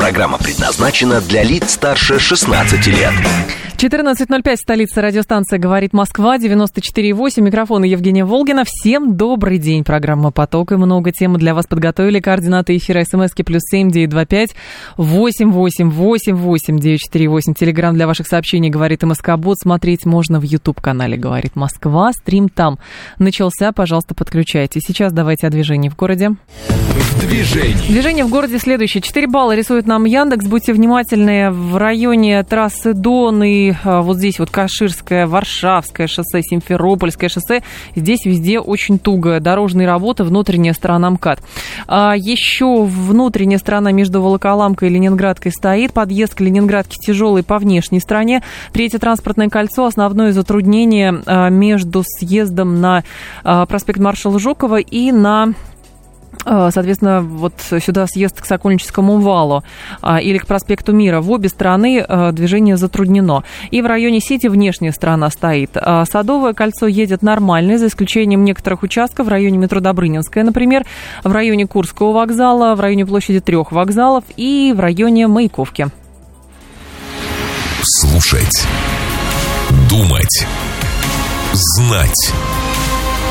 Программа предназначена для лиц старше 16 лет. 14.05, столица радиостанция «Говорит Москва», 94.8, микрофон Евгения Волгина. Всем добрый день. Программа «Поток» и много тем для вас подготовили. Координаты эфира смски плюс семь девять два пять восемь восемь восемь восемь девять четыре восемь. Телеграмм для ваших сообщений «Говорит МСК Бот». Смотреть можно в YouTube-канале «Говорит Москва». Стрим там начался. Пожалуйста, подключайте. Сейчас давайте о движении в городе. В движении. Движение в городе следующее. 4 балла рисует нам Яндекс. Будьте внимательны в районе трассы Дон и а, вот здесь вот Каширское, Варшавское шоссе, Симферопольское шоссе. Здесь везде очень туго. Дорожные работы, внутренняя сторона МКАД. А еще внутренняя сторона между Волоколамкой и Ленинградкой стоит. Подъезд к Ленинградке тяжелый по внешней стороне. Третье транспортное кольцо. Основное затруднение а, между съездом на а, проспект маршала Жукова и на соответственно, вот сюда съезд к Сокольническому валу а, или к проспекту Мира. В обе стороны а, движение затруднено. И в районе Сити внешняя сторона стоит. Садовое кольцо едет нормально, за исключением некоторых участков в районе метро Добрынинская, например, в районе Курского вокзала, в районе площади трех вокзалов и в районе Маяковки. Слушать. Думать. Знать.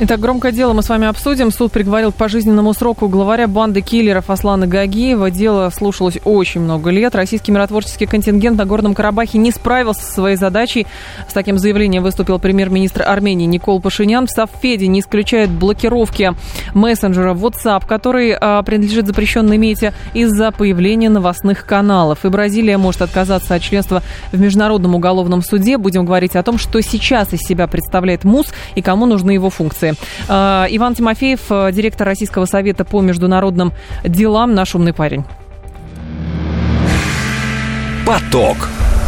Итак, громкое дело мы с вами обсудим. Суд приговорил к пожизненному сроку главаря банды киллеров Аслана Гагиева. Дело слушалось очень много лет. Российский миротворческий контингент на Горном Карабахе не справился со своей задачей. С таким заявлением выступил премьер-министр Армении Никол Пашинян. В Совфеде не исключает блокировки мессенджера WhatsApp, который а, принадлежит запрещенной мете из-за появления новостных каналов. И Бразилия может отказаться от членства в Международном уголовном суде. Будем говорить о том, что сейчас из себя представляет МУС и кому нужны его функции информации. А, Иван Тимофеев, э, директор Российского совета по международным делам, наш умный парень. Поток.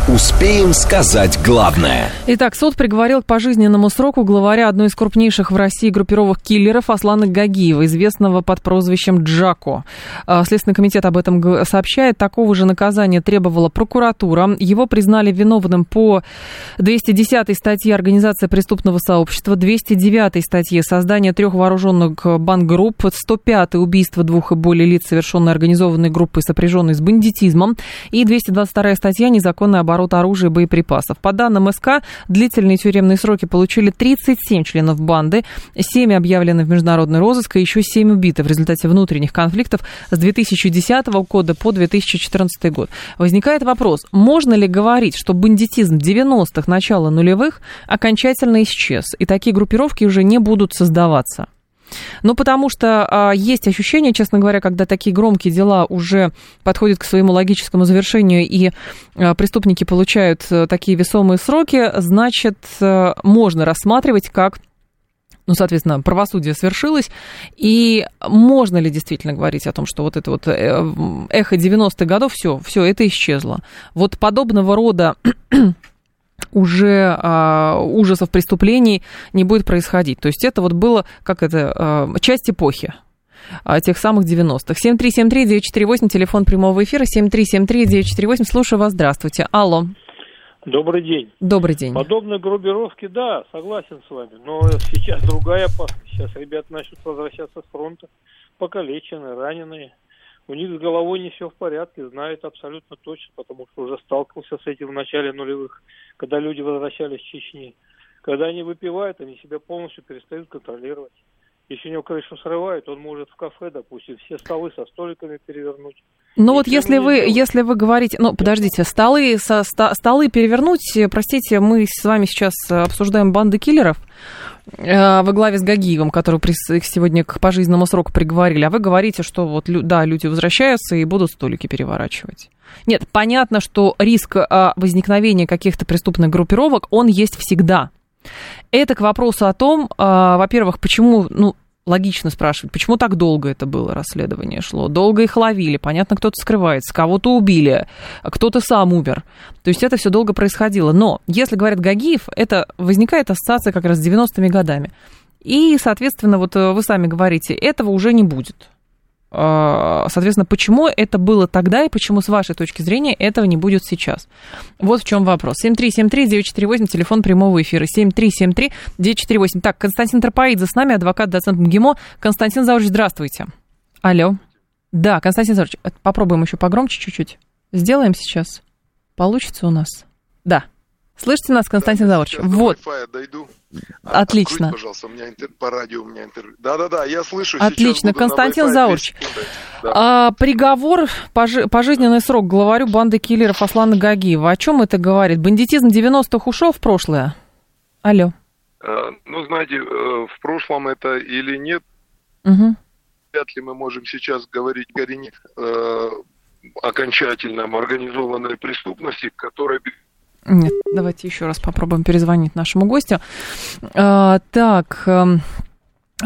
Успеем сказать главное. Итак, суд приговорил к пожизненному сроку главаря одной из крупнейших в России группировок киллеров Аслана Гагиева, известного под прозвищем Джако. А, Следственный комитет об этом сообщает. Такого же наказания требовала прокуратура. Его признали виновным по 210 статье Организация преступного сообщества, 209 статье Создание трех вооруженных бангрупп, 105 убийство двух и более лиц, совершенной организованной группой, сопряженной с бандитизмом, и 222 статья Незаконная оборона оборот оружия и боеприпасов. По данным СК, длительные тюремные сроки получили 37 членов банды, 7 объявлены в международный розыск и еще 7 убиты в результате внутренних конфликтов с 2010 года по 2014 год. Возникает вопрос, можно ли говорить, что бандитизм 90-х, начала нулевых окончательно исчез, и такие группировки уже не будут создаваться? Ну, потому что а, есть ощущение, честно говоря, когда такие громкие дела уже подходят к своему логическому завершению, и а, преступники получают а, такие весомые сроки, значит, а, можно рассматривать как ну, соответственно, правосудие свершилось, и можно ли действительно говорить о том, что вот это вот э, эхо 90-х годов, все, все это исчезло. Вот подобного рода уже а, ужасов преступлений не будет происходить. То есть это вот было, как это, а, часть эпохи а, тех самых 90-х. 7373948, телефон прямого эфира, 7373948, слушаю вас, здравствуйте. Алло. Добрый день. Добрый день. Подобные группировки, да, согласен с вами, но сейчас другая опасность. Сейчас ребята начнут возвращаться с фронта, покалеченные, раненые у них с головой не все в порядке, знают абсолютно точно, потому что уже сталкивался с этим в начале нулевых, когда люди возвращались в Чечни. Когда они выпивают, они себя полностью перестают контролировать. Если у него крышу срывают, он может в кафе, допустим, все столы со столиками перевернуть. Ну вот если вы, если вы говорите, ну подождите, столы, со, столы перевернуть, простите, мы с вами сейчас обсуждаем банды киллеров, Э, во главе с Гагиевым, который их сегодня к пожизненному сроку приговорили, а вы говорите, что вот, да, люди возвращаются и будут столики переворачивать. Нет, понятно, что риск а, возникновения каких-то преступных группировок, он есть всегда. Это к вопросу о том, а, во-первых, почему, ну, логично спрашивать, почему так долго это было расследование шло? Долго их ловили, понятно, кто-то скрывается, кого-то убили, кто-то сам умер. То есть это все долго происходило. Но если говорят Гагиев, это возникает ассоциация как раз с 90-ми годами. И, соответственно, вот вы сами говорите, этого уже не будет. А, соответственно, почему это было тогда и почему, с вашей точки зрения, этого не будет сейчас? Вот в чем вопрос. 7373948, телефон прямого эфира. 7373948. Так, Константин Тропоидзе с нами, адвокат, доцент МГИМО. Константин Заурович, здравствуйте. Алло. Да, Константин Заурович, попробуем еще погромче чуть-чуть. Сделаем сейчас. Получится у нас? Да. Слышите нас, Константин Заварч? Вот. дойду. Отлично. Откройте, пожалуйста, у меня интер... по радио у меня интервью. Да-да-да, я слышу. Отлично, Константин Заурч. Да. А, приговор, пожи... пожизненный срок главарю банды киллеров Аслана Гагиева. О чем это говорит? Бандитизм 90-х ушел в прошлое? Алло. А, ну, знаете, э, в прошлом это или нет, угу. вряд ли мы можем сейчас говорить о э, окончательном организованной преступности, которая нет, давайте еще раз попробуем перезвонить нашему гостю. А, так, эм,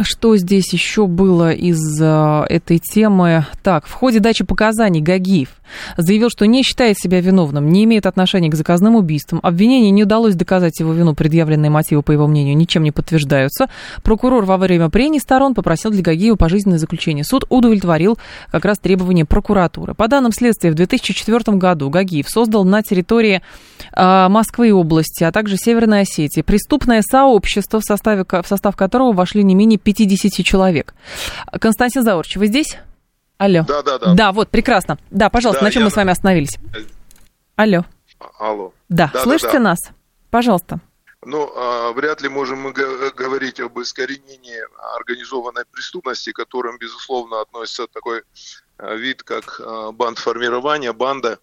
что здесь еще было из э, этой темы? Так, в ходе дачи показаний Гагиев заявил, что не считает себя виновным, не имеет отношения к заказным убийствам. Обвинению не удалось доказать его вину, предъявленные мотивы, по его мнению, ничем не подтверждаются. Прокурор во время прений сторон попросил для Гагиева пожизненное заключение. Суд удовлетворил как раз требования прокуратуры. По данным следствия, в 2004 году Гагиев создал на территории э, Москвы и области, а также Северной Осетии преступное сообщество, в, составе, в состав которого вошли не менее 50 человек. Константин Заурч, вы здесь? Алло. Да, да, да. Да, вот, прекрасно. Да, пожалуйста, да, на чем я... мы с вами остановились? Алло. Алло. Да, да слышите да, да. нас? Пожалуйста. Ну, а, вряд ли можем мы говорить об искоренении организованной преступности, к которым, безусловно, относится такой а, вид, как бандформирование, банда,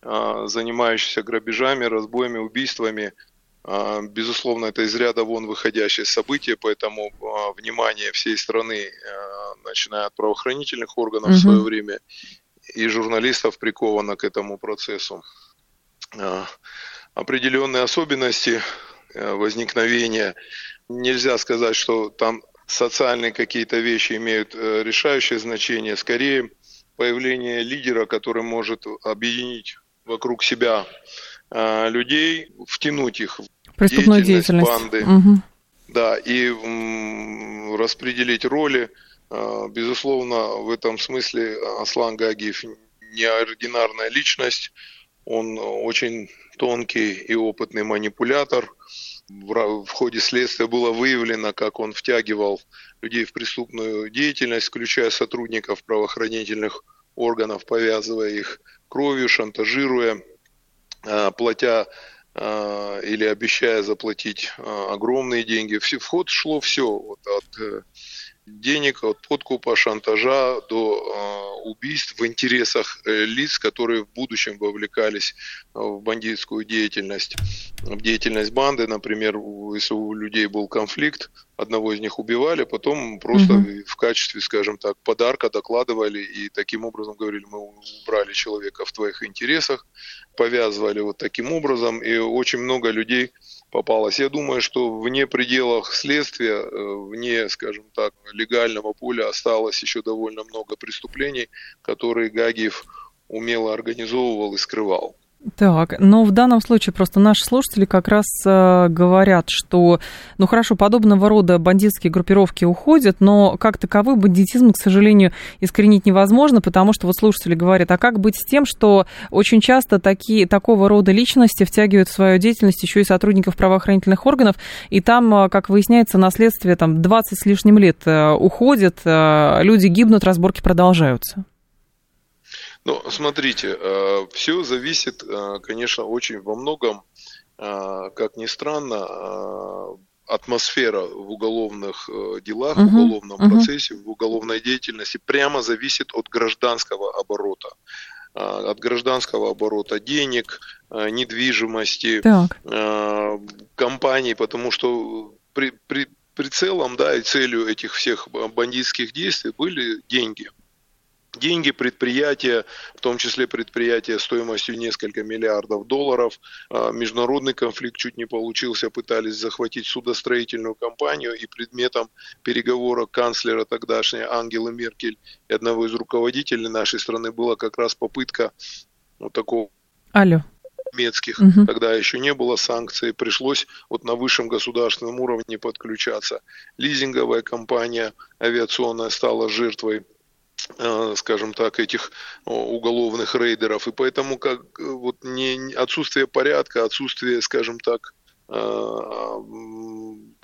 занимающаяся грабежами, разбоями, убийствами, безусловно, это из ряда вон выходящее событие, поэтому а, внимание всей страны, а, начиная от правоохранительных органов угу. в свое время, и журналистов приковано к этому процессу. Определенные особенности возникновения. Нельзя сказать, что там социальные какие-то вещи имеют э, решающее значение. Скорее, появление лидера, который может объединить вокруг себя людей, втянуть их Преступную деятельность, деятельность. банды. Угу. Да, и м, распределить роли. А, безусловно, в этом смысле Аслан Гагиев неординарная личность. Он очень тонкий и опытный манипулятор. В, в ходе следствия было выявлено, как он втягивал людей в преступную деятельность, включая сотрудников правоохранительных органов, повязывая их кровью, шантажируя, а, платя или обещая заплатить а, огромные деньги. В ход шло все, вот от э, денег, от подкупа, шантажа до э, убийств в интересах э, лиц, которые в будущем вовлекались в бандитскую деятельность, в деятельность банды. Например, если у людей был конфликт, одного из них убивали, потом просто угу. в качестве, скажем так, подарка докладывали и таким образом говорили, мы убрали человека в твоих интересах, повязывали вот таким образом, и очень много людей попалось. Я думаю, что вне пределах следствия, э, вне, скажем так, легального поля осталось еще довольно много преступлений, которые Гагиев умело организовывал и скрывал. Так, но в данном случае просто наши слушатели как раз э, говорят, что, ну хорошо, подобного рода бандитские группировки уходят, но как таковой бандитизм, к сожалению, искоренить невозможно, потому что вот слушатели говорят, а как быть с тем, что очень часто такие, такого рода личности втягивают в свою деятельность еще и сотрудников правоохранительных органов, и там, э, как выясняется, наследствие там 20 с лишним лет э, уходит, э, люди гибнут, разборки продолжаются. Ну, смотрите, э, все зависит, э, конечно, очень во многом, э, как ни странно, атмосфера в уголовных делах, uh-huh, в уголовном uh-huh. процессе, в уголовной деятельности прямо зависит от гражданского оборота от гражданского оборота денег, недвижимости, так. компаний, потому что при, при, прицелом да, и целью этих всех бандитских действий были деньги деньги предприятия, в том числе предприятия стоимостью несколько миллиардов долларов. А, международный конфликт чуть не получился, пытались захватить судостроительную компанию, и предметом переговора канцлера тогдашней Ангелы Меркель и одного из руководителей нашей страны была как раз попытка вот такого Алло. немецких, угу. тогда еще не было санкций, пришлось вот на высшем государственном уровне подключаться. Лизинговая компания авиационная стала жертвой скажем так, этих уголовных рейдеров. И поэтому как вот не, отсутствие порядка, отсутствие, скажем так, Э,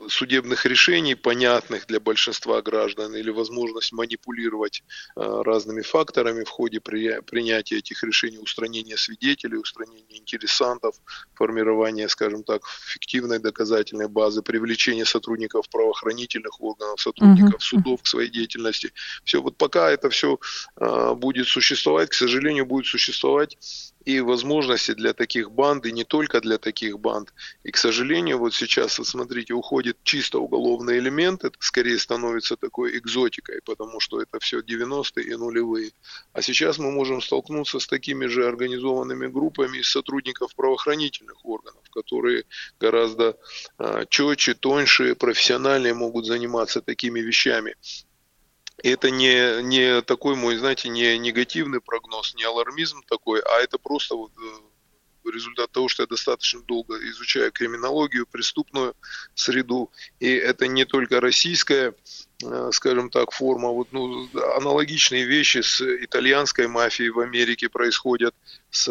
судебных решений, понятных для большинства граждан, или возможность манипулировать э, разными факторами в ходе принятия этих решений, устранения свидетелей, устранения интересантов, формирования, скажем так, фиктивной доказательной базы, привлечения сотрудников правоохранительных органов, сотрудников uh-huh. судов к своей деятельности. Все, вот пока это все э, будет существовать, к сожалению, будет существовать и возможности для таких банд, и не только для таких банд. И, к сожалению, вот сейчас, вот смотрите, уходит чисто уголовный элемент, это скорее становится такой экзотикой, потому что это все 90-е и нулевые. А сейчас мы можем столкнуться с такими же организованными группами из сотрудников правоохранительных органов, которые гораздо а, четче, тоньше, профессиональнее могут заниматься такими вещами. Это не, не такой мой, знаете, не негативный прогноз, не алармизм такой, а это просто вот э, результат того, что я достаточно долго изучаю криминологию, преступную среду. И это не только российская скажем так, форма. Вот, ну, аналогичные вещи с итальянской мафией в Америке происходят с,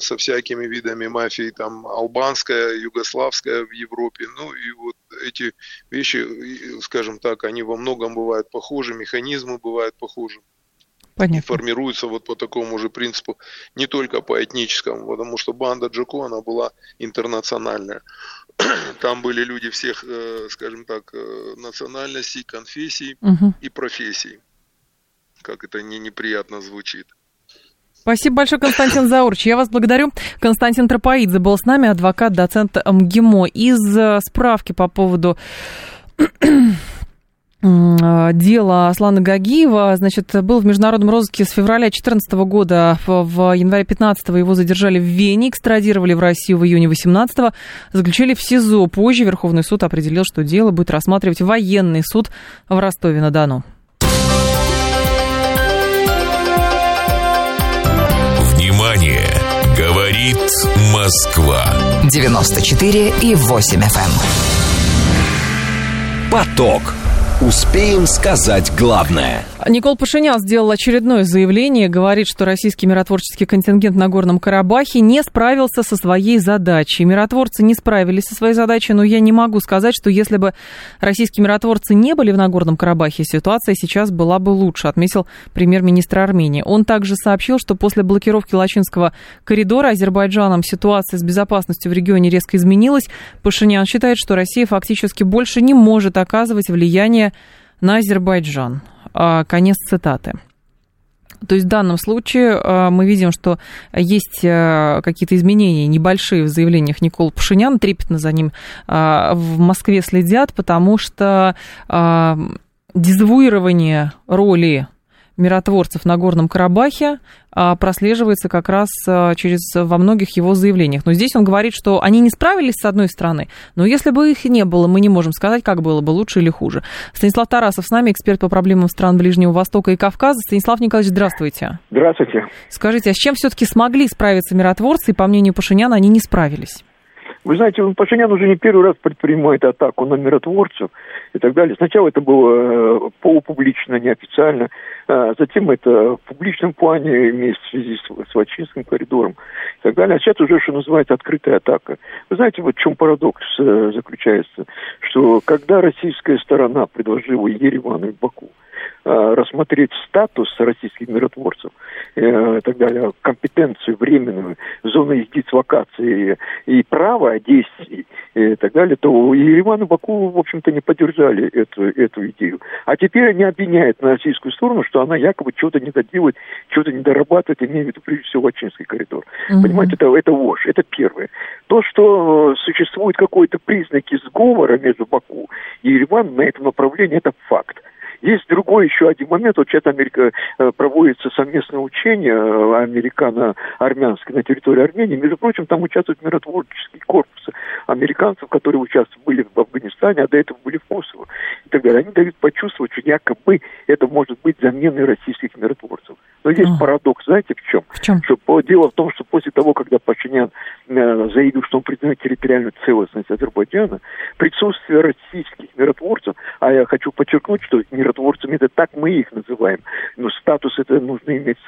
со всякими видами мафии, там, албанская, югославская в Европе. Ну, и вот эти вещи, скажем так, они во многом бывают похожи, механизмы бывают похожи. Понятно. формируются вот по такому же принципу, не только по этническому, потому что банда Джако, она была интернациональная. Там были люди всех, э, скажем так, э, национальностей, конфессий угу. и профессий. Как это не неприятно звучит. Спасибо большое, Константин Заурч. Я вас благодарю. Константин Тропоидзе был с нами, адвокат, доцент МГИМО. Из э, справки по поводу дело Аслана Гагиева, значит, был в международном розыске с февраля 2014 года. В январе 15 его задержали в Вене, экстрадировали в Россию в июне 18 заключили в СИЗО. Позже Верховный суд определил, что дело будет рассматривать военный суд в Ростове-на-Дону. Внимание! Говорит Москва. 94 и 8 FM. Эм. Поток. Успеем сказать главное. Никол Пашинян сделал очередное заявление, говорит, что российский миротворческий контингент на Горном Карабахе не справился со своей задачей. Миротворцы не справились со своей задачей, но я не могу сказать, что если бы российские миротворцы не были в Нагорном Карабахе, ситуация сейчас была бы лучше, отметил премьер-министр Армении. Он также сообщил, что после блокировки Лачинского коридора Азербайджаном ситуация с безопасностью в регионе резко изменилась. Пашинян считает, что Россия фактически больше не может оказывать влияние на Азербайджан. А, конец цитаты. То есть в данном случае а, мы видим, что есть а, какие-то изменения небольшие в заявлениях Никола Пашиняна, трепетно за ним в Москве следят, потому что дезавуирование роли миротворцев на Горном Карабахе прослеживается как раз а, через во многих его заявлениях. Но здесь он говорит, что они не справились с одной стороны, но если бы их не было, мы не можем сказать, как было бы лучше или хуже. Станислав Тарасов с нами, эксперт по проблемам стран Ближнего Востока и Кавказа. Станислав Николаевич, здравствуйте. Здравствуйте. Скажите, а с чем все-таки смогли справиться миротворцы, и по мнению Пашиняна, они не справились? Вы знаете, Пашинян уже не первый раз предпринимает атаку на миротворцев и так далее. Сначала это было э, полупублично, неофициально, а затем это в публичном плане, имеется в связи с, с Вачинским коридором и так далее. А сейчас уже, что называется, открытая атака. Вы знаете, вот в чем парадокс э, заключается, что когда российская сторона предложила Еревану и Баку Э, рассмотреть статус российских миротворцев и так далее, компетенцию временную, зону их дислокации и право действий и так далее, то Ереван и Баку, в общем-то, не поддержали эту, эту идею. А теперь они обвиняют на российскую сторону, что она якобы что-то не доделает, что-то не дорабатывает, имея в виду, прежде всего, Вачинский коридор. Угу. Понимаете, это, это ложь, это первое. То, что существует какой-то признаки сговора между Баку и Ереваном на этом направлении, это факт. Есть другой еще один момент. Вот сейчас Америка э, проводится совместное учение э, американо-армянское на территории Армении. Между прочим, там участвуют миротворческие корпусы американцев, которые участвовали были в Афганистане, а до этого были в Косово и так далее. Они дают почувствовать, что якобы это может быть заменой российских миротворцев. Но есть а. парадокс, знаете, в чем? В чем? Что, дело в том, что после того, когда Пашинян заявил, что он признает территориальную целостность Азербайджана, присутствие российских миротворцев, а я хочу подчеркнуть, что миротворцами это так мы их называем, но статус это нужно иметь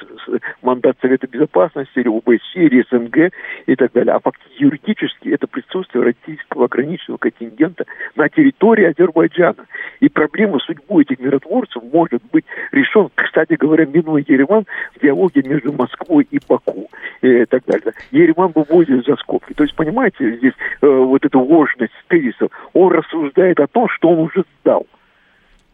мандат Совета Безопасности или ОБСЕ, или СНГ и так далее. А фактически юридически это присутствие российского ограниченного контингента на территории Азербайджана. И проблема судьбы этих миротворцев может быть решен, кстати говоря, минуя Ереван в диалоге между Москвой и Баку и так далее. Ереван выводит за скобки. То есть, понимаете, здесь э, вот эта ложность тезисов, он рассуждает о том, что он уже сдал.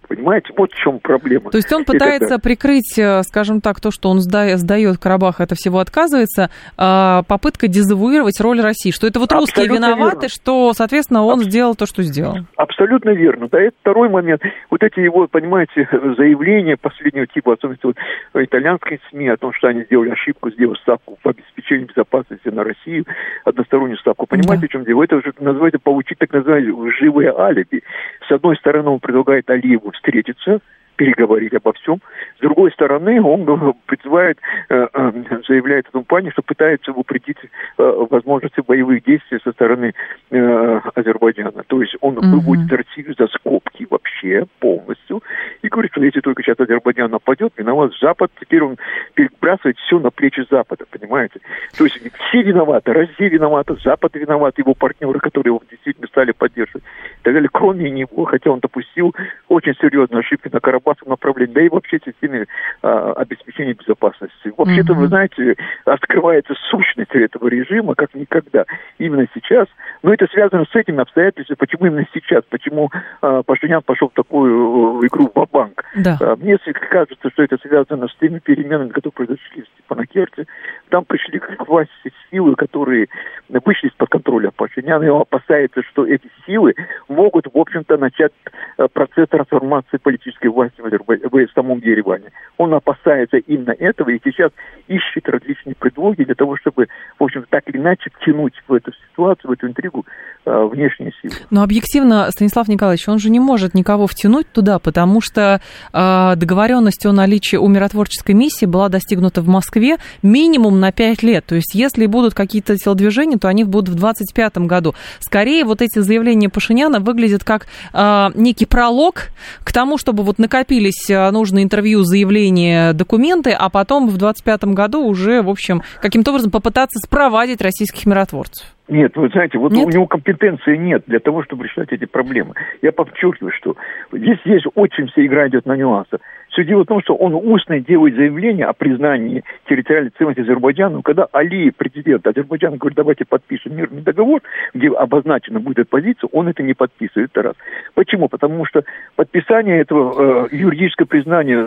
Понимаете, вот в чем проблема. То есть он пытается когда... прикрыть, э, скажем так, то, что он сдает Карабах, это всего отказывается, а, попытка дезавуировать роль России, что это вот русские Абсолютно виноваты, верно. что, соответственно, он Аб... сделал то, что сделал. Абсолютно верно. Да, это второй момент. Вот эти его, понимаете, заявления последнего типа, особенно вот итальянской СМИ, о том, что они сделали ошибку, сделав ставку по обеспечению безопасности на Россию, одностороннюю ставку. Понимаете, да. в чем дело? Это уже называется получить так называемое живое алиби. С одной стороны, он предлагает Алиеву встретиться, переговорить обо всем. С другой стороны, он призывает, э, э, заявляет о том плане, что пытается упредить э, возможности боевых действий со стороны Азербайджана. То есть он mm-hmm. выводит Россию за скобки вообще полностью и говорит, что если только сейчас Азербайджан нападет, виноват Запад, теперь он перебрасывает все на плечи Запада, понимаете? То есть все виноваты, Россия виновата, Запад виноват, его партнеры, которые его действительно стали поддерживать и так далее, кроме него, хотя он допустил очень серьезные ошибки на Карабахе, безопасном направлении, да и вообще системе а, обеспечения безопасности. Вообще-то, вы знаете, открывается сущность этого режима как никогда. Именно сейчас. Но это связано с этими обстоятельствами. Почему именно сейчас? Почему а, Пашинян пошел в такую игру в банк да. а, Мне кажется, что это связано с теми переменами, которые произошли в Степанакерте. Там пришли к власти силы, которые вышли из-под контроля Пашиняна, и он опасается, что эти силы могут, в общем-то, начать а, процесс трансформации политической власти в, в самом Ереване. Он опасается именно этого и сейчас ищет различные предлоги для того, чтобы, в общем, так или иначе втянуть в эту ситуацию, в эту интригу э, внешние силы. Но объективно, Станислав Николаевич, он же не может никого втянуть туда, потому что э, договоренность о наличии у миротворческой миссии была достигнута в Москве минимум на 5 лет. То есть, если будут какие-то телодвижения, то они будут в 2025 году. Скорее, вот эти заявления Пашиняна выглядят как э, некий пролог к тому, чтобы вот накопить накопились э, нужные интервью, заявления, документы, а потом в 2025 году уже, в общем, каким-то образом попытаться спровадить российских миротворцев? Нет, вы знаете, вот нет? у него компетенции нет для того, чтобы решать эти проблемы. Я подчеркиваю, что здесь есть очень вся игра идет на нюансах. Все дело в том, что он устно делает заявление о признании территориальной целостности Азербайджана. Когда Али, президент Азербайджана, говорит, давайте подпишем мирный договор, где обозначена будет эта позиция, он это не подписывает. Это раз. Почему? Потому что подписание этого э, юридического признания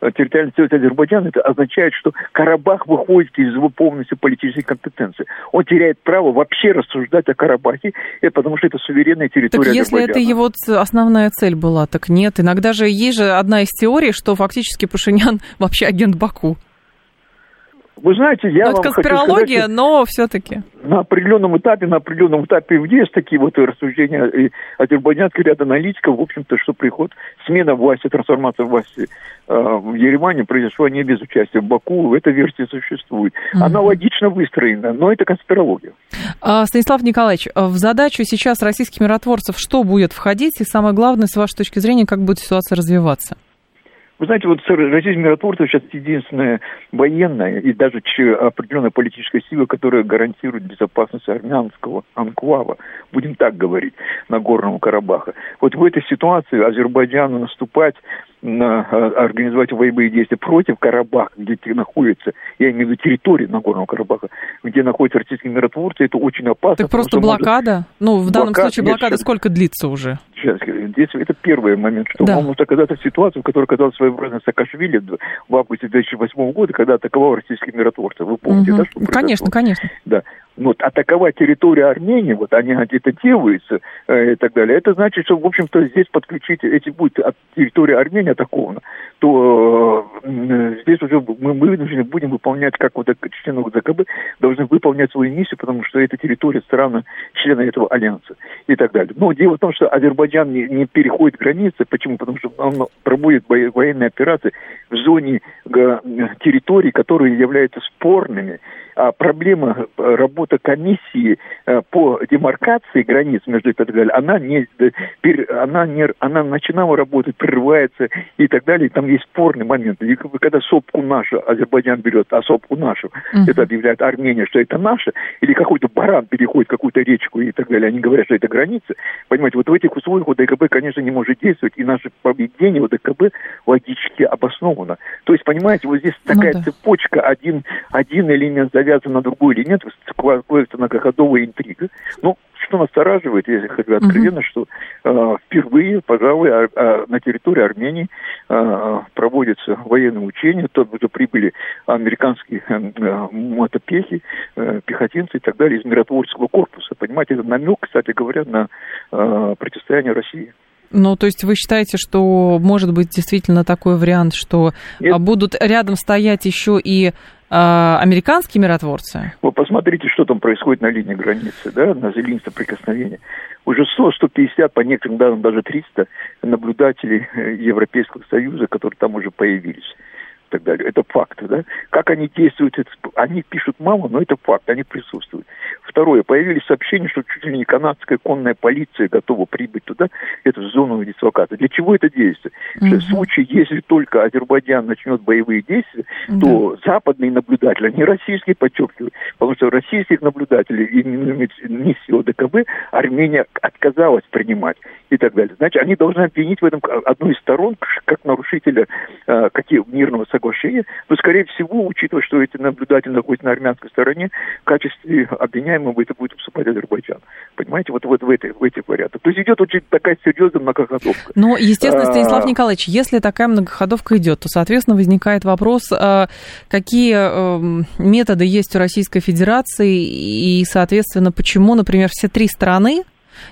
э, территориальной целостности Азербайджана, это означает, что Карабах выходит из его полностью политической компетенции. Он теряет право вообще рассуждать о Карабахе, это потому что это суверенная территория так если это его основная цель была, так нет. Иногда же есть же одна из теорий, что фактически Пашинян вообще агент Баку. Вы знаете, я ну, вам это конспирология, сказать, но все-таки. На определенном этапе, на определенном этапе есть такие вот рассуждения и азербайджанский ряд аналитиков, в общем-то, что приход, смена власти, трансформация власти э, в Ереване произошла не без участия в Баку, эта версия существует. Mm-hmm. Она логично выстроена, но это конспирология. А, Станислав Николаевич, в задачу сейчас российских миротворцев что будет входить, и самое главное, с вашей точки зрения, как будет ситуация развиваться? Вы знаете, вот российское миротворство сейчас единственная военная и даже определенная политическая сила, которая гарантирует безопасность армянского анклава, будем так говорить, на Горном Карабаха. Вот в этой ситуации Азербайджану наступать на, организовать боевые действия против Карабаха, где находится, я имею в виду территорию Нагорного Карабаха, где находятся российские миротворцы, это очень опасно. Так просто блокада? Может... Ну, в данном блокад, случае блокада нет, сколько длится уже? Сейчас, здесь это первый момент, что да. он может оказаться в ситуации, в которой оказался своеобразно Саакашвили в августе 2008 года, когда атаковал российских миротворцев. Вы помните, угу. да, что Конечно, конечно. Да вот, атаковать территорию Армении, вот они это делаются э, и так далее, это значит, что, в общем-то, здесь подключить, эти будет от территории Армении атакована, то э, здесь уже мы, мы вынуждены будем выполнять, как вот члены ЗКБ, должны выполнять свою миссию, потому что это территория страны, члены этого альянса и так далее. Но дело в том, что Азербайджан не, не переходит границы. Почему? Потому что он проводит военные операции в зоне территорий, которые являются спорными проблема работы комиссии по демаркации границ между и так далее, она не, она не, она начинала работать, прерывается и так далее. Там есть спорный момент. И когда сопку нашу Азербайджан берет, а сопку нашу, uh-huh. это объявляет Армения, что это наше, или какой-то баран переходит какую-то речку и так далее, они говорят, что это граница. Понимаете, вот в этих условиях ОДКБ, конечно, не может действовать, и наше поведение ОДКБ логически обосновано. То есть, понимаете, вот здесь ну такая ну, да. цепочка, один, один элемент завязан на другой элемент, складывается многоходовая интрига. Ну, что настораживает, если говорю откровенно, что э, впервые, пожалуй, а, а, на территории Армении э, проводятся военные учения, туда прибыли американские э, мотопехи, э, пехотинцы и так далее из миротворческого корпуса. Понимаете, это намек, кстати говоря, на э, противостояние России. Ну, то есть вы считаете, что может быть действительно такой вариант, что Нет. будут рядом стоять еще и а, американские миротворцы? Вы посмотрите, что там происходит на линии границы, да, на линии соприкосновения. Уже 100, 150, по некоторым данным даже 300 наблюдателей э, Европейского Союза, которые там уже появились так далее. Это факт, да? Как они действуют, это, они пишут мало, но это факт, они присутствуют. Второе, появились сообщения, что чуть ли не канадская конная полиция готова прибыть туда, эту зону дислокации. Для чего это действие? Угу. В случае, если только Азербайджан начнет боевые действия, да. то западные наблюдатели, не российские, подчеркиваю, потому что российских наблюдателей и миссии ОДКБ Армения отказалась принимать и так далее. Значит, они должны обвинить в этом одну из сторон как нарушителя э, какие, мирного соглашения, но, скорее всего, учитывая, что эти наблюдатели находятся на армянской стороне, в качестве обвиняемого это будет выступать Азербайджан. Понимаете, вот, вот в, этой, в этих вариантах. То есть идет очень такая серьезная многоходовка. Но, естественно, а, Станислав Николаевич, если такая многоходовка идет, то, соответственно, возникает вопрос, а, какие эм, методы есть у Российской Федерации и, соответственно, почему, например, все три страны,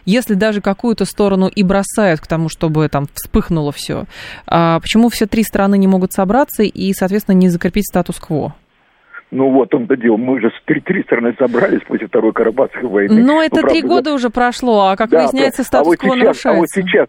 если даже какую-то сторону и бросают к тому, чтобы там вспыхнуло все, а почему все три страны не могут собраться и, соответственно, не закрепить статус-кво? Ну вот он-то дело, мы же три, три страны собрались после Второй Карабахской войны. Но это ну, три года уже прошло, а как да, выясняется, статус-кво а вот нарушается. А вот сейчас,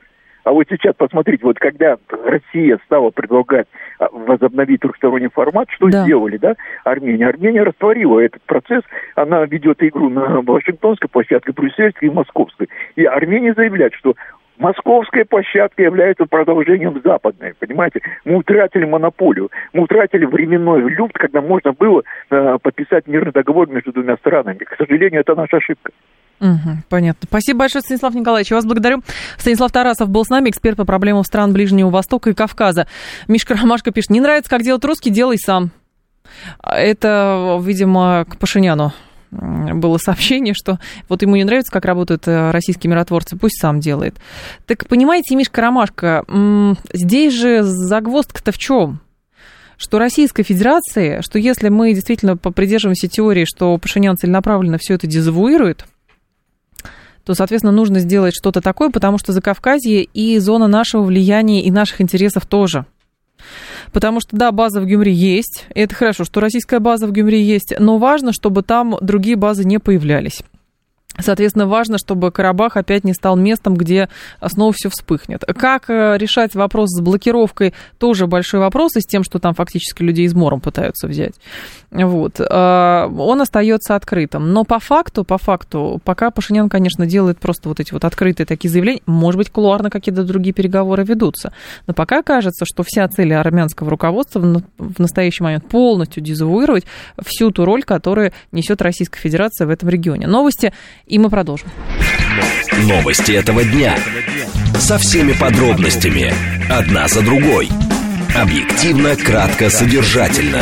а вот сейчас посмотрите, вот когда Россия стала предлагать а, возобновить трехсторонний формат, что да. сделали, да, Армения? Армения растворила этот процесс, она ведет игру на Вашингтонской площадке, Брюссельской и Московской. И Армения заявляет, что Московская площадка является продолжением западной, понимаете? Мы утратили монополию, мы утратили временной люфт, когда можно было э, подписать мирный договор между двумя странами. К сожалению, это наша ошибка. Угу, понятно. Спасибо большое, Станислав Николаевич. Я вас благодарю. Станислав Тарасов был с нами, эксперт по проблемам стран Ближнего Востока и Кавказа. Мишка Ромашка пишет, не нравится, как делать русский, делай сам. Это, видимо, к Пашиняну было сообщение, что вот ему не нравится, как работают э, российские миротворцы, пусть сам делает. Так понимаете, Мишка Ромашка, здесь же загвоздка-то в чем? что Российской Федерации, что если мы действительно придерживаемся теории, что Пашинян целенаправленно все это дезавуирует, то, соответственно, нужно сделать что-то такое, потому что Закавказье и зона нашего влияния и наших интересов тоже. Потому что, да, база в Гюмри есть, и это хорошо, что российская база в Гюмри есть, но важно, чтобы там другие базы не появлялись. Соответственно, важно, чтобы Карабах опять не стал местом, где снова все вспыхнет. Как э, решать вопрос с блокировкой, тоже большой вопрос, и с тем, что там фактически людей измором пытаются взять. Вот. Э, он остается открытым. Но по факту, по факту, пока Пашинян, конечно, делает просто вот эти вот открытые такие заявления, может быть, кулуарно какие-то другие переговоры ведутся. Но пока кажется, что вся цель армянского руководства в настоящий момент полностью дезавуировать всю ту роль, которую несет Российская Федерация в этом регионе. Новости и мы продолжим. Новости этого дня. Со всеми подробностями. Одна за другой. Объективно, кратко, содержательно.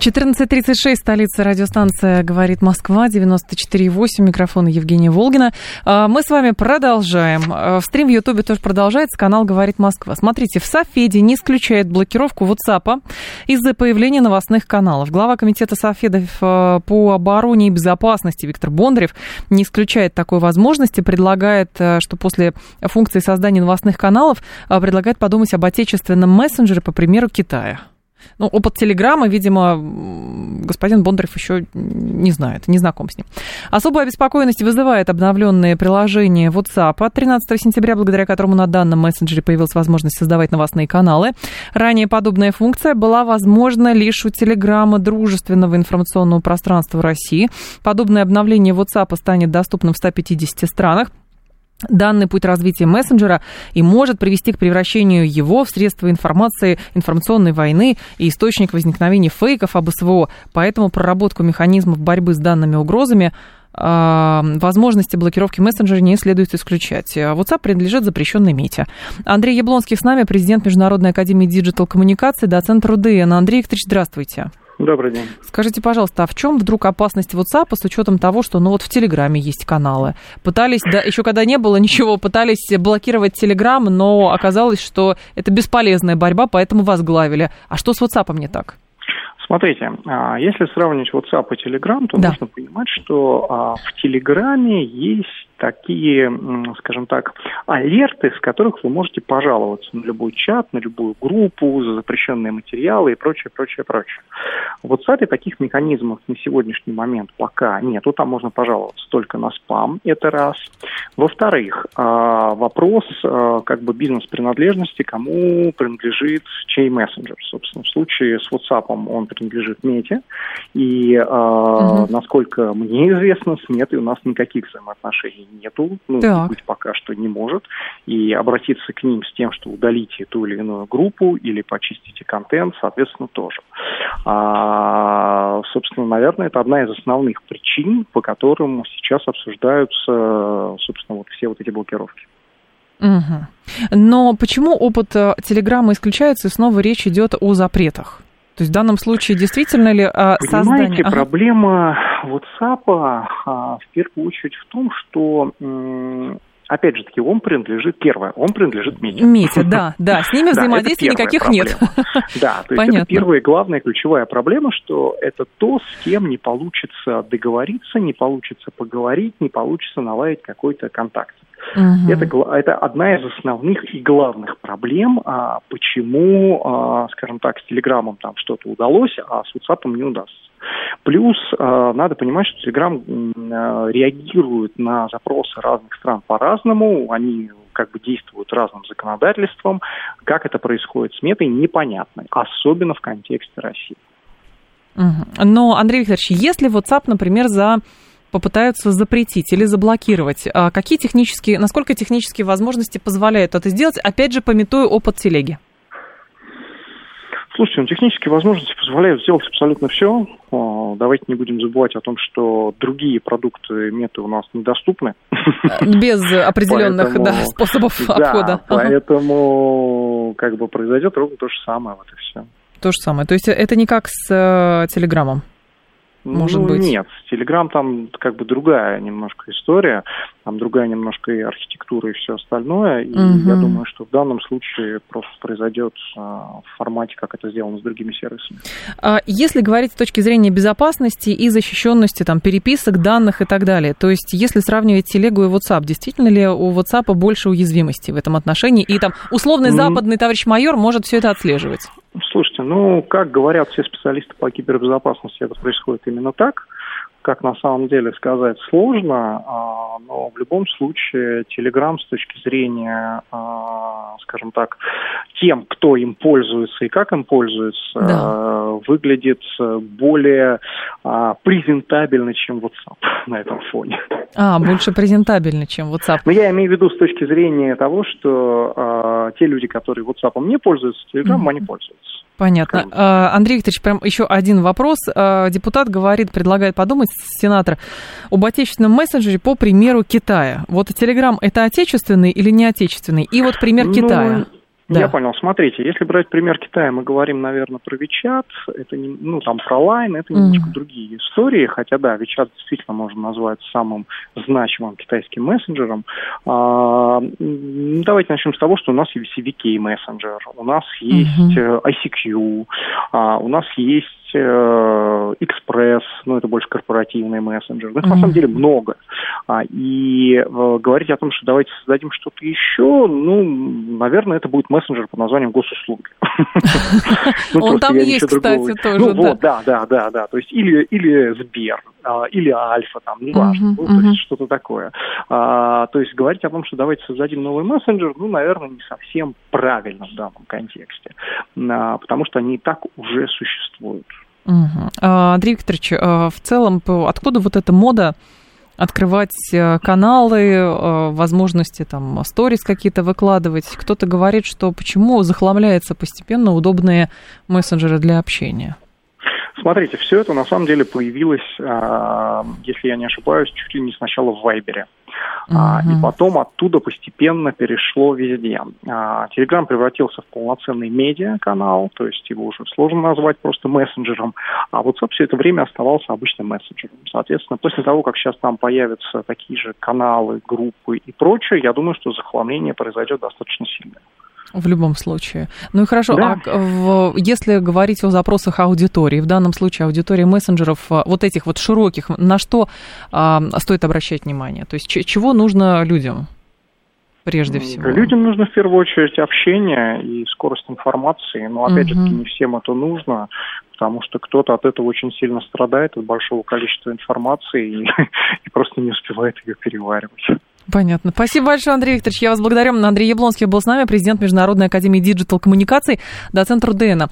14.36, столица радиостанция «Говорит Москва», 94.8, микрофон Евгения Волгина. А, мы с вами продолжаем. А, стрим в Ютубе тоже продолжается, канал «Говорит Москва». Смотрите, в Софеде не исключает блокировку WhatsApp из-за появления новостных каналов. Глава комитета Софедов а, по обороне и безопасности Виктор Бондарев не исключает такой возможности, предлагает, что после функции создания новостных каналов, предлагает подумать об отечественном мессенджере по примеру Китая. Ну, опыт Телеграма, видимо, господин Бондарев еще не знает, не знаком с ним. Особую обеспокоенность вызывает обновленное приложение WhatsApp от 13 сентября, благодаря которому на данном мессенджере появилась возможность создавать новостные каналы. Ранее подобная функция была возможна лишь у Телеграма дружественного информационного пространства России. Подобное обновление WhatsApp станет доступным в 150 странах. Данный путь развития мессенджера и может привести к превращению его в средство информации, информационной войны и источник возникновения фейков об СВО. Поэтому проработку механизмов борьбы с данными угрозами а, возможности блокировки мессенджера не следует исключать. WhatsApp принадлежит запрещенной мете. Андрей Яблонский с нами, президент Международной академии digital коммуникации, доцент РУДН. Андрей Викторович, здравствуйте. Добрый день. Скажите, пожалуйста, а в чем вдруг опасность WhatsApp с учетом того, что ну вот в Телеграме есть каналы? Пытались, да, еще когда не было ничего, пытались блокировать Телеграм, но оказалось, что это бесполезная борьба, поэтому возглавили. А что с WhatsApp не так? Смотрите, а, если сравнивать WhatsApp и Telegram, то да. нужно понимать, что а, в Телеграме есть такие, скажем так, алерты, с которых вы можете пожаловаться на любой чат, на любую группу, за запрещенные материалы и прочее, прочее, прочее. В WhatsApp таких механизмов на сегодняшний момент пока нету, там можно пожаловаться только на спам, это раз. Во-вторых, а, вопрос а, как бы бизнес-принадлежности, кому принадлежит чей мессенджер. Собственно, в случае с WhatsApp он принадлежит Мете, и угу. насколько мне известно, с Метой у нас никаких взаимоотношений нету, ну, так. быть пока что не может, и обратиться к ним с тем, что удалите ту или иную группу или почистите контент, соответственно, тоже. А, собственно, наверное, это одна из основных причин, по которым сейчас обсуждаются, собственно, вот все вот эти блокировки. Угу. Но почему опыт э, Телеграма исключается, и снова речь идет о запретах? То есть в данном случае действительно ли а, создание... Понимаете, ага. проблема WhatsApp а, в первую очередь в том, что опять же таки, он принадлежит, первое, он принадлежит Мете. Мете, да, да, с ними взаимодействий никаких нет. Да, то есть это первая главная ключевая проблема, что это то, с кем не получится договориться, не получится поговорить, не получится наладить какой-то контакт. Угу. Это, это одна из основных и главных проблем, а, почему, а, скажем так, с Телеграмом там что-то удалось, а с WhatsApp не удастся. Плюс а, надо понимать, что Telegram а, реагирует на запросы разных стран по-разному, они как бы действуют разным законодательством. Как это происходит с метой, непонятно, особенно в контексте России. Но, Андрей Викторович, если WhatsApp, например, за попытаются запретить или заблокировать. А какие технические, насколько технические возможности позволяют это сделать, опять же, пометуя опыт телеги? Слушайте, ну, технические возможности позволяют сделать абсолютно все. А, давайте не будем забывать о том, что другие продукты меты у нас недоступны. Без определенных поэтому, да, способов да, обхода. Поэтому как бы произойдет ровно то же самое, вот и все. То же самое. То есть это не как с э, Телеграмом? Может ну, быть? Нет, Telegram там как бы другая немножко история, там другая немножко и архитектура и все остальное, и угу. я думаю, что в данном случае просто произойдет а, в формате, как это сделано с другими сервисами. А если говорить с точки зрения безопасности и защищенности там переписок, данных и так далее, то есть если сравнивать телегу и WhatsApp, действительно ли у WhatsApp больше уязвимости в этом отношении, и там условный западный товарищ майор может все это отслеживать? Слушайте, ну, как говорят все специалисты по кибербезопасности, это происходит именно так. Как на самом деле сказать сложно, а, но в любом случае Telegram с точки зрения, а, скажем так, тем, кто им пользуется и как им пользуется, да. выглядит более а, презентабельно, чем WhatsApp на этом фоне. А, больше презентабельно, чем WhatsApp. Но я имею в виду с точки зрения того, что те люди, которые WhatsApp не пользуются, Telegram, mm-hmm. они пользуются. Понятно. А, Андрей Викторович, прям еще один вопрос. А, депутат говорит, предлагает подумать, сенатор, об отечественном мессенджере по примеру Китая. Вот Телеграм это отечественный или не отечественный? И вот пример ну, Китая. Да. Я понял. Смотрите, если брать пример Китая, мы говорим, наверное, про WeChat, это не, ну, там, про Line, это немножко mm. другие истории, хотя, да, WeChat действительно можно назвать самым значимым китайским мессенджером. А, давайте начнем с того, что у нас есть VK мессенджер, у нас есть mm-hmm. ICQ, а, у нас есть э, Экспресс, ну это больше корпоративный мессенджер. Их mm-hmm. на самом деле много. А, и э, говорить о том, что давайте создадим что-то еще, ну, наверное, это будет мессенджер под названием госуслуги. Ну, Он там есть, кстати, тоже. Ну вот, да, да, да, да. То есть или или Сбер, а, или Альфа, там, неважно, ну, то есть что-то такое. А, то есть говорить о том, что давайте создадим новый мессенджер, ну, наверное, не совсем правильно в данном контексте, потому что они и так уже существуют. Угу. Андрей Викторович, в целом, откуда вот эта мода открывать э, каналы, э, возможности там сторис какие-то выкладывать. Кто-то говорит, что почему захламляются постепенно удобные мессенджеры для общения. Смотрите, все это на самом деле появилось, а, если я не ошибаюсь, чуть ли не сначала в Вайбере. Uh-huh. И потом оттуда постепенно перешло везде. Телеграм превратился в полноценный медиа-канал, то есть его уже сложно назвать просто мессенджером, а WhatsApp все это время оставался обычным мессенджером. Соответственно, после того, как сейчас там появятся такие же каналы, группы и прочее, я думаю, что захламление произойдет достаточно сильно. В любом случае. Ну и хорошо, да. а в, если говорить о запросах аудитории, в данном случае аудитории мессенджеров, а, вот этих вот широких, на что а, стоит обращать внимание? То есть чего нужно людям? прежде всего? Людям нужно в первую очередь общение и скорость информации, но опять же таки не всем это нужно, потому что кто-то от этого очень сильно страдает, от большого количества информации и, и просто не успевает ее переваривать. Понятно. Спасибо большое, Андрей Викторович. Я вас благодарю. Андрей Яблонский был с нами, президент Международной академии digital коммуникаций, доцент РУДН.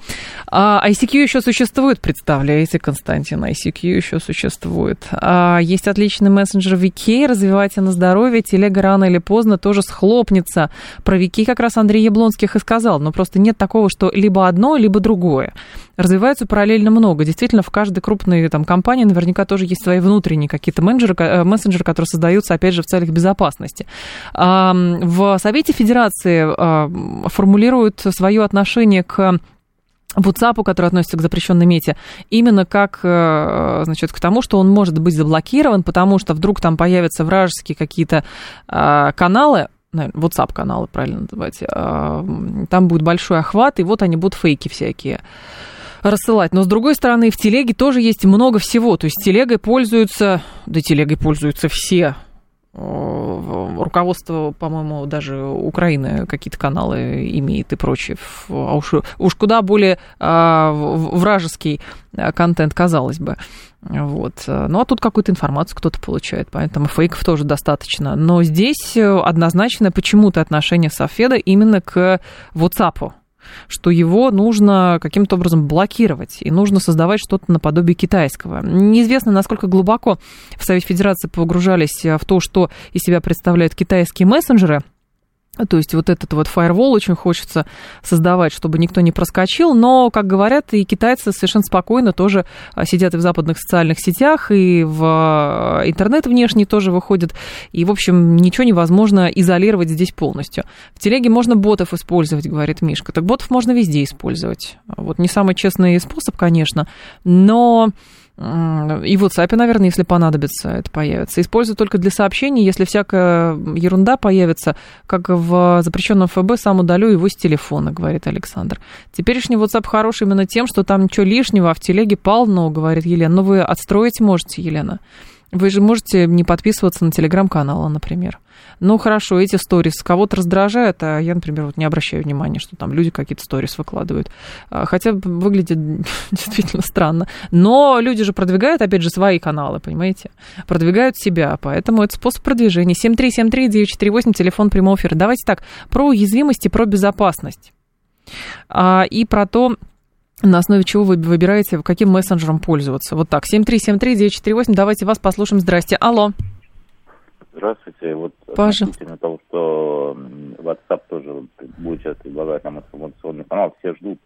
А ICQ еще существует, представляете, Константин, ICQ еще существует. А есть отличный мессенджер VK, развивайте на здоровье, телега рано или поздно тоже схлопнется. Про VK как раз Андрей Яблонский и сказал, но просто нет такого, что либо одно, либо другое развиваются параллельно много. Действительно, в каждой крупной там, компании наверняка тоже есть свои внутренние какие-то э, мессенджеры, которые создаются, опять же, в целях безопасности. В Совете Федерации формулируют свое отношение к WhatsApp, который относится к запрещенной мете, именно как, э, значит, к тому, что он может быть заблокирован, потому что вдруг там появятся вражеские какие-то а, каналы, наверное, WhatsApp-каналы, правильно называть, а, там будет большой охват, и вот они будут фейки всякие рассылать. Но, с другой стороны, в телеге тоже есть много всего. То есть телегой пользуются, да телегой пользуются все. Руководство, по-моему, даже Украины какие-то каналы имеет и прочее. А уж, уж куда более а, вражеский контент, казалось бы. Вот. Ну, а тут какую-то информацию кто-то получает, поэтому фейков тоже достаточно. Но здесь однозначно почему-то отношение Софеда именно к WhatsApp что его нужно каким-то образом блокировать, и нужно создавать что-то наподобие китайского. Неизвестно, насколько глубоко в Совете Федерации погружались в то, что из себя представляют китайские мессенджеры – то есть вот этот вот фаервол очень хочется создавать, чтобы никто не проскочил. Но, как говорят, и китайцы совершенно спокойно тоже а, сидят и в западных социальных сетях, и в а, интернет внешний тоже выходит. И, в общем, ничего невозможно изолировать здесь полностью. В телеге можно ботов использовать, говорит Мишка. Так ботов можно везде использовать. Вот не самый честный способ, конечно, но и в WhatsApp, наверное, если понадобится, это появится. Использую только для сообщений. Если всякая ерунда появится, как в запрещенном ФБ, сам удалю его с телефона, говорит Александр. Теперешний WhatsApp хороший именно тем, что там ничего лишнего, а в телеге полно, говорит Елена. Но ну, вы отстроить можете, Елена. Вы же можете не подписываться на телеграм-канал, например. Ну, хорошо, эти сторис кого-то раздражают, а я, например, вот не обращаю внимания, что там люди какие-то сторис выкладывают. А, хотя выглядит действительно странно. Но люди же продвигают, опять же, свои каналы, понимаете? Продвигают себя, поэтому это способ продвижения. 7373948, телефон прямого эфира. Давайте так, про уязвимость и про безопасность. А, и про то, на основе чего вы выбираете, каким мессенджером пользоваться. Вот так, 7373948, давайте вас послушаем. Здрасте. Алло. Здравствуйте. Вот относительно того, что WhatsApp тоже будет сейчас предлагать нам информационный канал, все ждут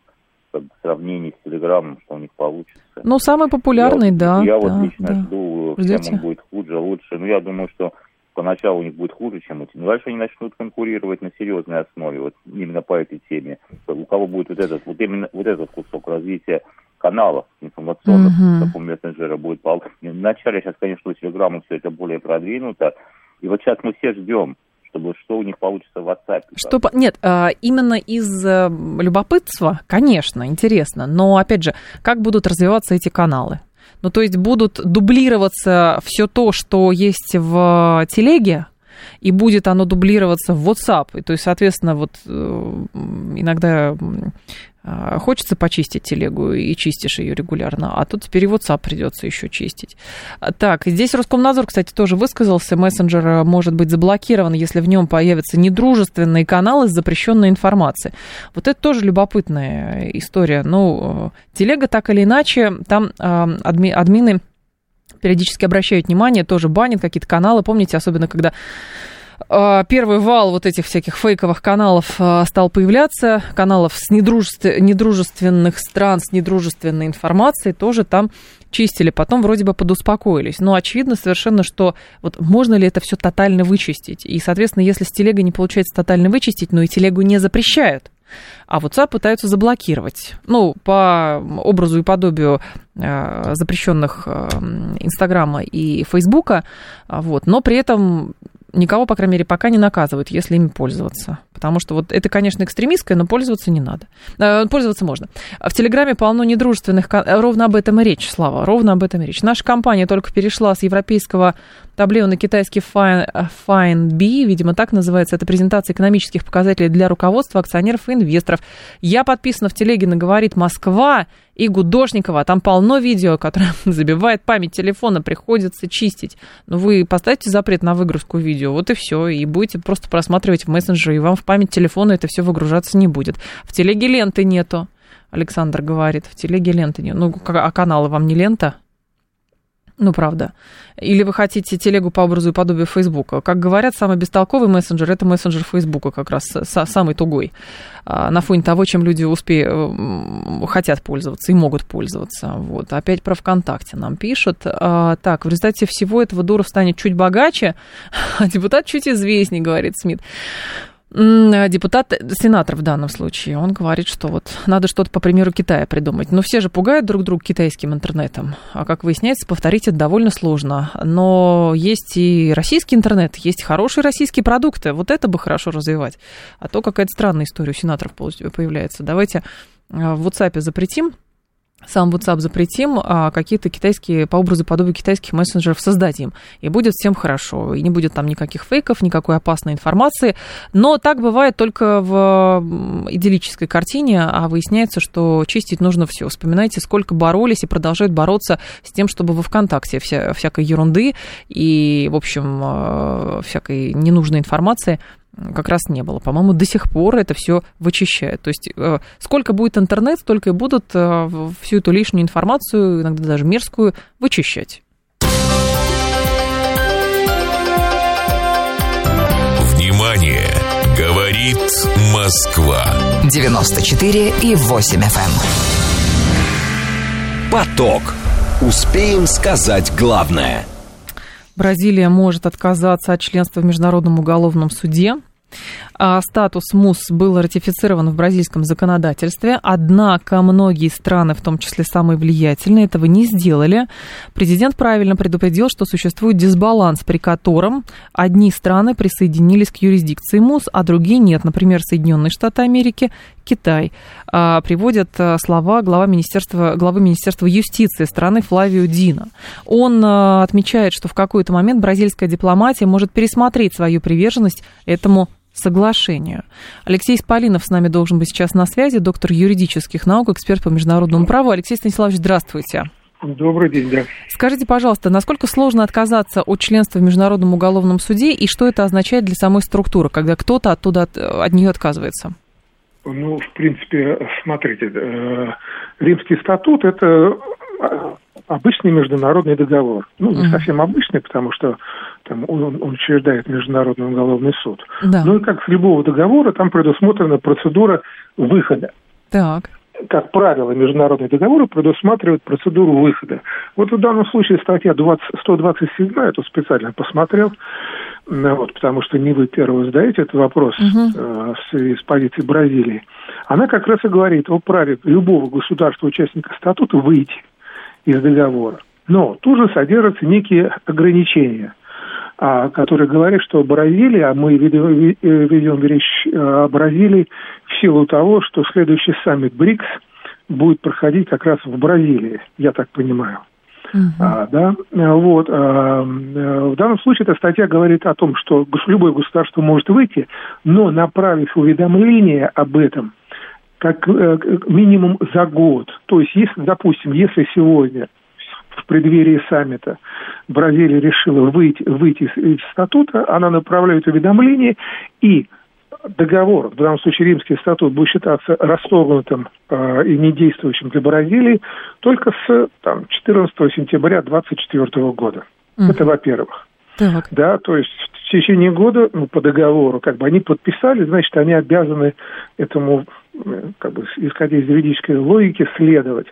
как сравнений с Телеграмом, что у них получится. Ну, самый популярный, я, да. Я да, вот лично да. жду, Ждете? он будет хуже, лучше. Ну, я думаю, что поначалу у них будет хуже, чем у тебя. Дальше они начнут конкурировать на серьезной основе, вот именно по этой теме. У кого будет вот этот, вот именно вот этот кусок развития каналов информационных, uh-huh. у мессенджера будет Вначале сейчас, конечно, у Телеграма все это более продвинуто, и вот сейчас мы все ждем, чтобы что у них получится в WhatsApp. Что, нет, а, именно из э, любопытства, конечно, интересно, но, опять же, как будут развиваться эти каналы? Ну, то есть будут дублироваться все то, что есть в телеге, и будет оно дублироваться в WhatsApp. И, то есть, соответственно, вот э, иногда а, хочется почистить телегу и чистишь ее регулярно, а тут теперь и WhatsApp придется еще чистить. А, так, здесь Роскомнадзор, кстати, тоже высказался, мессенджер э, может быть заблокирован, если в нем появятся недружественные каналы с запрещенной информацией. Вот это тоже любопытная история. Ну, э, телега так или иначе, там адми, админы периодически обращают внимание, тоже банят какие-то каналы. Помните, особенно когда а, первый вал вот этих всяких фейковых каналов а, стал появляться, каналов с недружеств... недружественных стран, с недружественной информацией, тоже там чистили, потом вроде бы подуспокоились. Но очевидно совершенно, что вот можно ли это все тотально вычистить. И, соответственно, если с телегой не получается тотально вычистить, но и телегу не запрещают, а WhatsApp пытаются заблокировать. Ну, по образу и подобию э, запрещенных э, Инстаграма и Фейсбука, вот, но при этом никого, по крайней мере, пока не наказывают, если ими пользоваться. Потому что вот это, конечно, экстремистское, но пользоваться не надо. Э, пользоваться можно. В Телеграме полно недружественных... Ровно об этом и речь, Слава, ровно об этом и речь. Наша компания только перешла с европейского таблео на китайский Fine, Fine B, видимо, так называется. Это презентация экономических показателей для руководства, акционеров и инвесторов. Я подписана в Телеге на «Говорит Москва», и Гудошникова. Там полно видео, которое забивает память телефона, приходится чистить. Но ну, вы поставьте запрет на выгрузку видео, вот и все, и будете просто просматривать в мессенджере, и вам в память телефона это все выгружаться не будет. В телеге ленты нету, Александр говорит, в телеге ленты нет. Ну, а каналы вам не лента? Ну, правда. Или вы хотите телегу по образу и подобию Фейсбука. Как говорят, самый бестолковый мессенджер – это мессенджер Фейсбука, как раз самый тугой, а, на фоне того, чем люди успе... хотят пользоваться и могут пользоваться. Вот. Опять про ВКонтакте нам пишут. А, так, в результате всего этого Дуров станет чуть богаче, а депутат чуть известнее, говорит Смит. Э, депутат, сенатор в данном случае, он говорит, что вот надо что-то по примеру Китая придумать. Но все же пугают друг друга китайским интернетом. А как выясняется, повторить это довольно сложно. Но есть и российский интернет, есть хорошие российские продукты. Вот это бы хорошо развивать. А то какая-то странная история у сенаторов появляется. Давайте э, в WhatsApp запретим сам WhatsApp запретим, а какие-то китайские, по образу подобию китайских мессенджеров создадим. И будет всем хорошо. И не будет там никаких фейков, никакой опасной информации. Но так бывает только в идиллической картине, а выясняется, что чистить нужно все. Вспоминайте, сколько боролись и продолжают бороться с тем, чтобы во ВКонтакте вся, всякой ерунды и, в общем, э, всякой ненужной информации как раз не было. По-моему, до сих пор это все вычищает. То есть э, сколько будет интернет, столько и будут э, всю эту лишнюю информацию, иногда даже мерзкую, вычищать. Внимание! Говорит Москва. 94 и 8 FM. Эм. Поток. Успеем сказать главное – Бразилия может отказаться от членства в Международном уголовном суде. А статус МУС был ратифицирован в бразильском законодательстве, однако многие страны, в том числе самые влиятельные, этого не сделали. Президент правильно предупредил, что существует дисбаланс, при котором одни страны присоединились к юрисдикции МУС, а другие нет. Например, Соединенные Штаты Америки, Китай. А, приводят а, слова глава министерства, главы Министерства юстиции страны Флавио Дина. Он отмечает, что в какой-то момент бразильская дипломатия может пересмотреть свою приверженность этому соглашению. Алексей Спалинов с нами должен быть сейчас на связи, доктор юридических наук, эксперт по международному праву. Алексей Станиславович, здравствуйте. Добрый день, да. Скажите, пожалуйста, насколько сложно отказаться от членства в Международном уголовном суде и что это означает для самой структуры, когда кто-то оттуда от, от нее отказывается? Ну, в принципе, смотрите, э, Римский статут – это э, обычный международный договор. Ну, не совсем обычный, потому что там, он, он учреждает Международный уголовный суд. Да. Ну и как с любого договора, там предусмотрена процедура выхода. Так. Как правило, международные договоры предусматривают процедуру выхода. Вот в данном случае статья 20, 127, я тут специально посмотрел, вот, потому что не вы первый задаете этот вопрос угу. э, с, с позиции Бразилии. Она как раз и говорит о праве любого государства-участника статута выйти из договора. Но тут же содержатся некие ограничения – а, которые говорят, что Бразилия, а мы ведем, ведем речь о Бразилии в силу того, что следующий саммит БРИКС будет проходить как раз в Бразилии, я так понимаю. Uh-huh. А, да, вот. А, в данном случае эта статья говорит о том, что любое государство может выйти, но направив уведомление об этом как э, минимум за год. То есть, если, допустим, если сегодня в преддверии саммита Бразилия решила выйти, выйти из статута, она направляет уведомление, и договор, в данном случае римский статут, будет считаться расторгнутым э, и недействующим для Бразилии только с там, 14 сентября 2024 года. Угу. Это во-первых. Так. Да, то есть в течение года, ну, по договору, как бы они подписали, значит, они обязаны этому, как бы, исходя из юридической логики, следовать.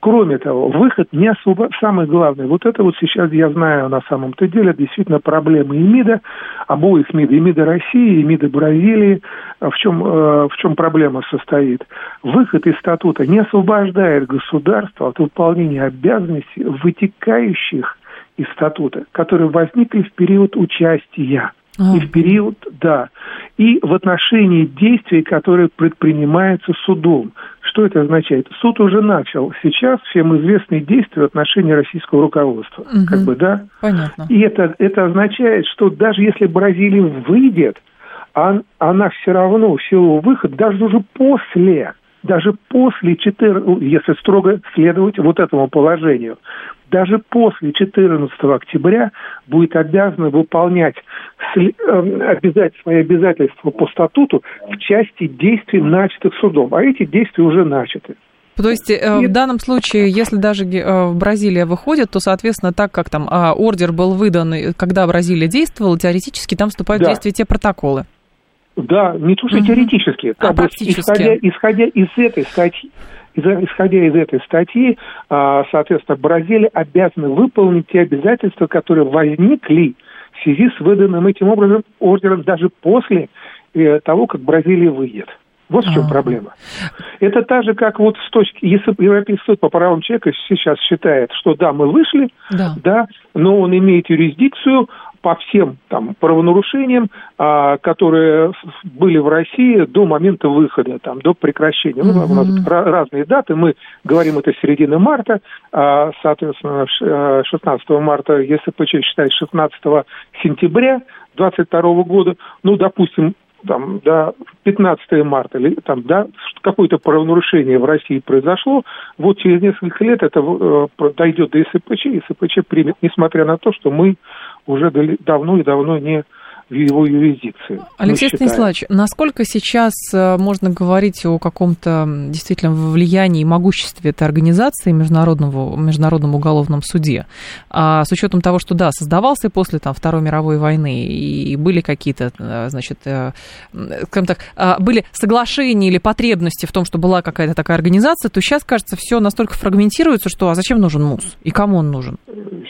Кроме того, выход не особо... Самое главное, вот это вот сейчас я знаю на самом-то деле, действительно проблемы и МИДа, обоих МИДа, и МИДа России, и МИДа Бразилии. В чем, э, в чем проблема состоит? Выход из статута не освобождает государство от выполнения обязанностей, вытекающих из статута, которые возникли в период участия. А. И в период, да, и в отношении действий, которые предпринимаются судом. Что это означает? Суд уже начал сейчас всем известные действия в отношении российского руководства. Угу. Как бы, да? Понятно. И это, это означает, что даже если Бразилия выйдет, он, она все равно в силу выхода, даже уже после даже после 14, если строго следовать вот этому положению, даже после 14 октября будет обязана выполнять эм, обязать свои обязательства по статуту в части действий, начатых судом. А эти действия уже начаты. То есть э, в данном случае, если даже э, Бразилия выходит, то, соответственно, так как там э, ордер был выдан, когда Бразилия действовала, теоретически там вступают да. в действие те протоколы. Да, не то что угу. теоретически, а бы, исходя, исходя из этой статьи, исходя из этой статьи, а, соответственно, Бразилия обязана выполнить те обязательства, которые возникли в связи с выданным этим образом ордером даже после э, того, как Бразилия выйдет. Вот в чем А-а-а. проблема. Это так же, как вот с точки, если Европейский суд по правам человека сейчас считает, что да, мы вышли, да, да но он имеет юрисдикцию по всем там правонарушениям, а, которые были в России до момента выхода, там, до прекращения. Mm-hmm. Ну, у нас разные даты, мы говорим это середина марта, а, соответственно, 16 э, марта, если считает 16 сентября 22 года, ну, допустим, там, до 15 марта, или там, да, какое-то правонарушение в России произошло, вот через несколько лет это э, дойдет до СПЧ, и СПЧ примет, несмотря на то, что мы уже давно и давно не его юрисдикции. Алексей Станиславович, насколько сейчас э, можно говорить о каком-то действительно влиянии и могуществе этой организации Международного, Международном уголовном суде? А с учетом того, что, да, создавался после там, Второй мировой войны, и были какие-то, э, значит, э, скажем так, а, были соглашения или потребности в том, что была какая-то такая организация, то сейчас, кажется, все настолько фрагментируется, что а зачем нужен МУС? И кому он нужен?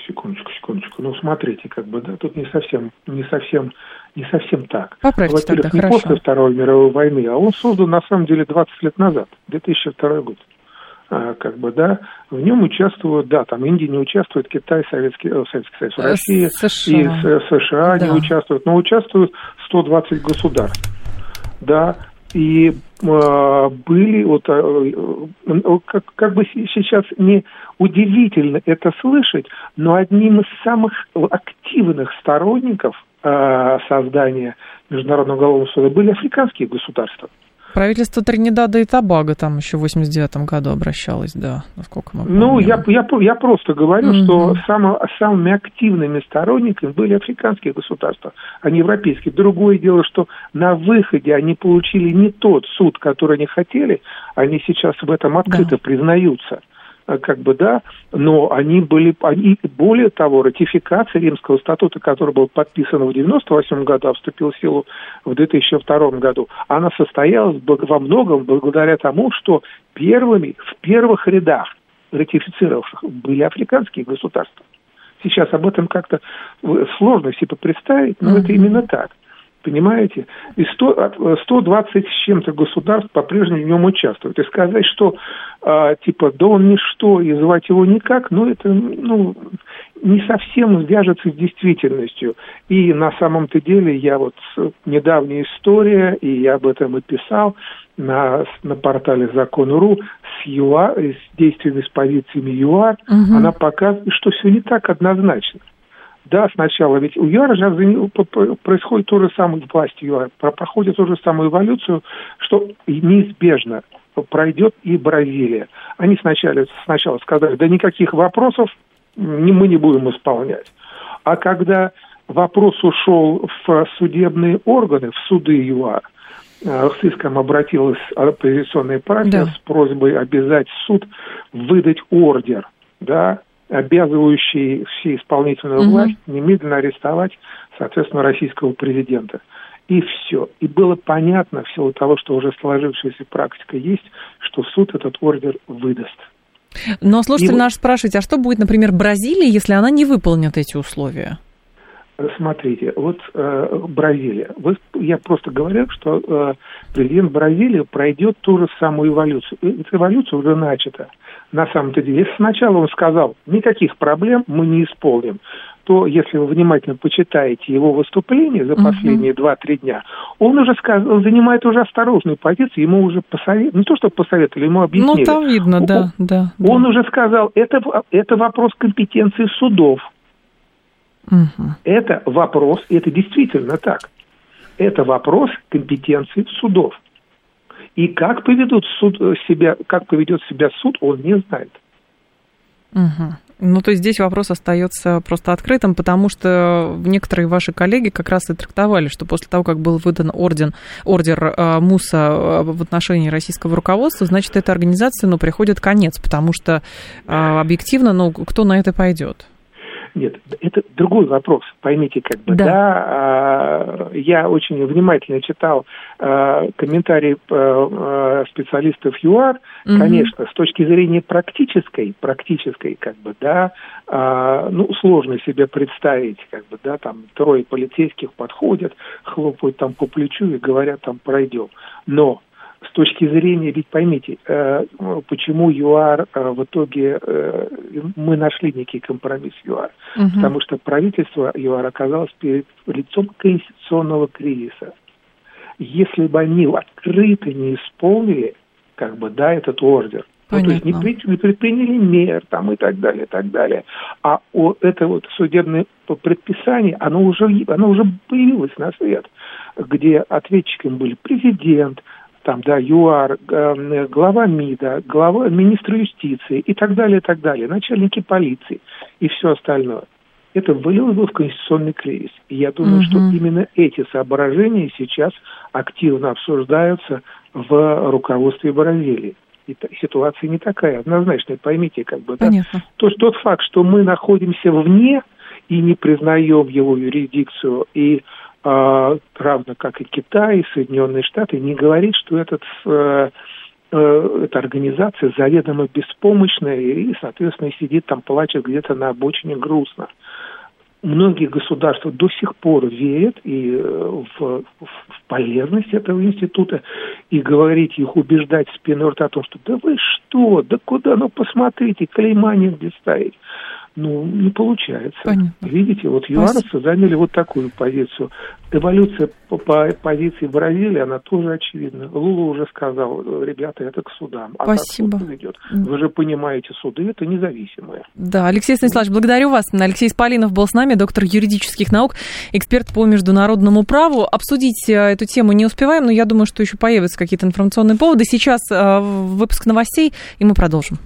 Секундочку, секундочку. Ну, смотрите, как бы, да, тут не совсем, не совсем не совсем так. Поправьте Во-первых, тогда, не хорошо. после Второй мировой войны, а он создан на самом деле 20 лет назад, 2002 год. А, как бы, да, в нем участвуют, да, там Индия не участвует, Китай, Советский, э, Советский Союз, э, Россия США. и США да. не участвуют, но участвуют 120 государств, да, и э, были вот э, э, как, как бы сейчас не удивительно это слышать, но одним из самых активных сторонников Э, создания Международного уголовного суда были африканские государства. Правительство Тринидада и Тобаго там еще в 89 году обращалось, да, насколько мы помним. Ну, я, я, я просто говорю, mm что само, самыми активными сторонниками были африканские государства, а не европейские. Другое дело, что на выходе они получили не тот суд, который они хотели, они сейчас в этом открыто да. признаются. Э, как бы, да, но они были, они, более того, ратификация Римского статута, который был подписан в 98 году, а вступил в силу в 2002 году, она состоялась во многом благодаря тому, что первыми, в первых рядах ратифицировавших были африканские государства. Сейчас об этом как-то сложно себе представить, но mm-hmm. это именно так. Понимаете? И 100, 120 с чем-то государств по-прежнему в нем участвуют. И сказать, что а, типа, да он ничто, и звать его никак, ну, это, ну, не совсем вяжется с действительностью. И на самом-то деле я вот недавняя история, и я об этом и писал на, на портале Закон.ру с, ЮАР, с действиями с позициями ЮАР, угу. она показывает, что все не так однозначно. Да, сначала, ведь у ЮАР же происходит то же самое, власть ЮАР проходит ту же самую эволюцию, что неизбежно пройдет и Бразилия. Они сначала, сначала сказали, да никаких вопросов мы не будем исполнять. А когда вопрос ушел в судебные органы, в суды ЮАР, с иском обратилась оппозиционная партия да. с просьбой обязать суд выдать ордер, да, обязывающий все исполнительную угу. власть немедленно арестовать, соответственно, российского президента. И все. И было понятно, в силу того, что уже сложившаяся практика есть, что суд этот ордер выдаст. Но слушатель и... наш спрашивает, а что будет, например, Бразилии, если она не выполнит эти условия? Смотрите, вот э, Бразилия. Вы, я просто говорю, что э, президент Бразилии пройдет ту же самую эволюцию. Эта эволюция уже начата. На самом-то деле, если сначала он сказал, никаких проблем мы не исполним, то если вы внимательно почитаете его выступление за последние два-три дня, он уже сказал, он занимает уже осторожную позицию, ему уже посоветовали, не то что посоветовали, ему объяснили. Ну, там видно, он, да, да. Он да. уже сказал, это, это вопрос компетенции судов. Угу. Это вопрос, и это действительно так, это вопрос компетенции судов. И как поведут суд э, себя, как поведет себя суд, он не знает. Угу. Ну, то есть здесь вопрос остается просто открытым, потому что некоторые ваши коллеги как раз и трактовали, что после того, как был выдан орден, ордер э, МУСа э, в отношении российского руководства, значит, этой организации ну, приходит конец, потому что объективно, ну, кто на это пойдет? Нет, это другой вопрос, поймите, как бы, да, да а, я очень внимательно читал а, комментарии а, специалистов ЮАР, угу. конечно, с точки зрения практической, практической, как бы, да, а, ну, сложно себе представить, как бы, да, там трое полицейских подходят, хлопают там по плечу и говорят, там, пройдем. Но с точки зрения, ведь поймите, э, почему ЮАР э, в итоге э, мы нашли некий компромисс ЮАР, угу. потому что правительство ЮАР оказалось перед лицом конституционного кризиса. Если бы они открыто не исполнили, как бы, да, этот ордер, ну, то есть не, не предприняли мер там и так далее, и так далее. А о, это вот судебное предписание, оно уже, оно уже появилось на свет, где ответчиками были президент, там, да, ЮАР, эм, глава МИДа, глава министра юстиции и так далее, и так далее, начальники полиции и все остальное. Это вылилось бы в конституционный кризис. И я думаю, угу. что именно эти соображения сейчас активно обсуждаются в руководстве Бразилии. И ситуация не такая однозначная, поймите, как бы. Понятно. Да? То, тот факт, что мы находимся вне и не признаем его юрисдикцию, и равно как и Китай, и Соединенные Штаты, не говорит, что этот, э, э, эта организация заведомо беспомощная и, соответственно, сидит там, плачет где-то на обочине грустно. Многие государства до сих пор верят и э, в, в полезность этого института и говорить их, убеждать спиной рта о том, что да вы что, да куда, ну посмотрите, клейма негде ставить ну, не получается. Понятно. Видите, вот юаровцы заняли вот такую позицию. Эволюция по, по позиции Бразилии, она тоже очевидна. Лула уже сказал, ребята, это к судам. А Спасибо. Как идет? Вы же понимаете, суды это независимые. Да, Алексей Станиславович, благодарю вас. Алексей Спалинов был с нами, доктор юридических наук, эксперт по международному праву. Обсудить э, эту тему не успеваем, но я думаю, что еще появятся какие-то информационные поводы. Сейчас э, выпуск новостей, и мы продолжим.